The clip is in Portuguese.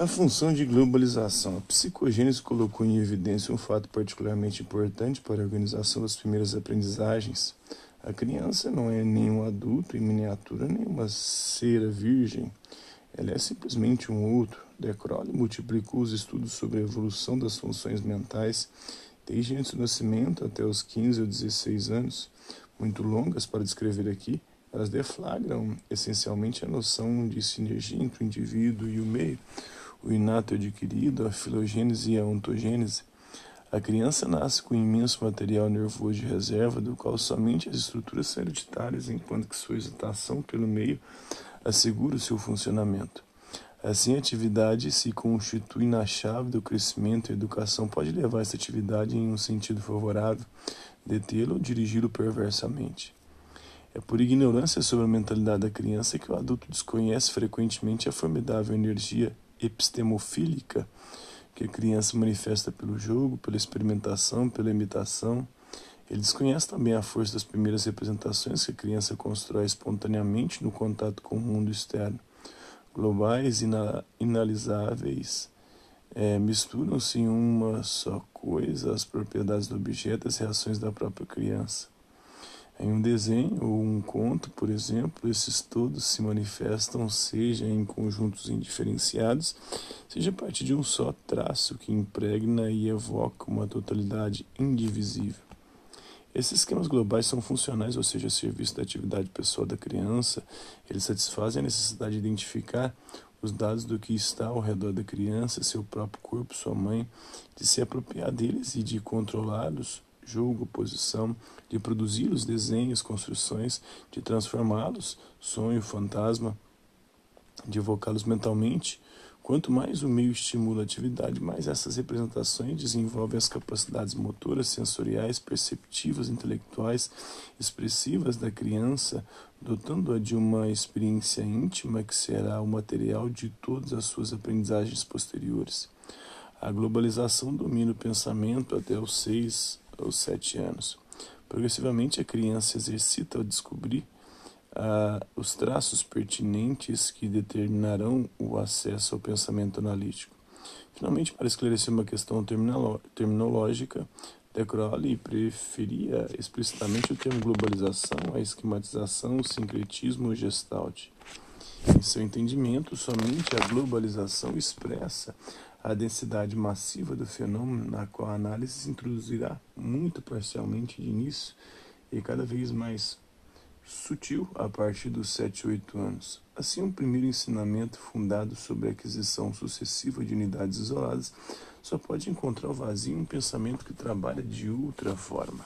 A função de globalização. A psicogênese colocou em evidência um fato particularmente importante para a organização das primeiras aprendizagens. A criança não é nenhum adulto em miniatura, nem uma cera virgem. Ela é simplesmente um outro. De Crowley multiplicou os estudos sobre a evolução das funções mentais desde antes do nascimento até os 15 ou 16 anos, muito longas para descrever aqui, elas deflagram essencialmente a noção de sinergia entre o indivíduo e o meio, o inato adquirido, a filogênese e a ontogênese. A criança nasce com um imenso material nervoso de reserva, do qual somente as estruturas são hereditárias, enquanto que sua excitação pelo meio assegura o seu funcionamento. Assim, a atividade se constitui na chave do crescimento e a educação pode levar essa atividade em um sentido favorável, detê-lo ou dirigi-lo perversamente. É por ignorância sobre a mentalidade da criança que o adulto desconhece frequentemente a formidável energia epistemofílica que a criança manifesta pelo jogo, pela experimentação, pela imitação. Ele desconhece também a força das primeiras representações que a criança constrói espontaneamente no contato com o mundo externo. Globais, ina inalisáveis, é, misturam-se em uma só coisa as propriedades do objeto e as reações da própria criança. Em um desenho ou um conto, por exemplo, esses todos se manifestam, seja em conjuntos indiferenciados, seja a partir de um só traço que impregna e evoca uma totalidade indivisível. Esses esquemas globais são funcionais, ou seja, a serviço da atividade pessoal da criança, eles satisfazem a necessidade de identificar os dados do que está ao redor da criança, seu próprio corpo, sua mãe, de se apropriar deles e de controlá-los julgo, posição, de produzi-los desenhos, construções, de transformá-los, sonho, fantasma, de evocá-los mentalmente. Quanto mais o meio estimula a atividade, mais essas representações desenvolvem as capacidades motoras, sensoriais, perceptivas, intelectuais, expressivas da criança, dotando-a de uma experiência íntima que será o material de todas as suas aprendizagens posteriores. A globalização domina o pensamento até os seis aos sete anos. Progressivamente, a criança exercita ao descobrir ah, os traços pertinentes que determinarão o acesso ao pensamento analítico. Finalmente, para esclarecer uma questão terminológica, De Crowley preferia explicitamente o termo globalização à esquematização, o sincretismo ou gestalt. Em seu entendimento, somente a globalização expressa a densidade massiva do fenômeno, na qual a análise se introduzirá muito parcialmente de início e cada vez mais sutil a partir dos 7 ou 8 anos. Assim, um primeiro ensinamento fundado sobre a aquisição sucessiva de unidades isoladas só pode encontrar o vazio em um pensamento que trabalha de outra forma.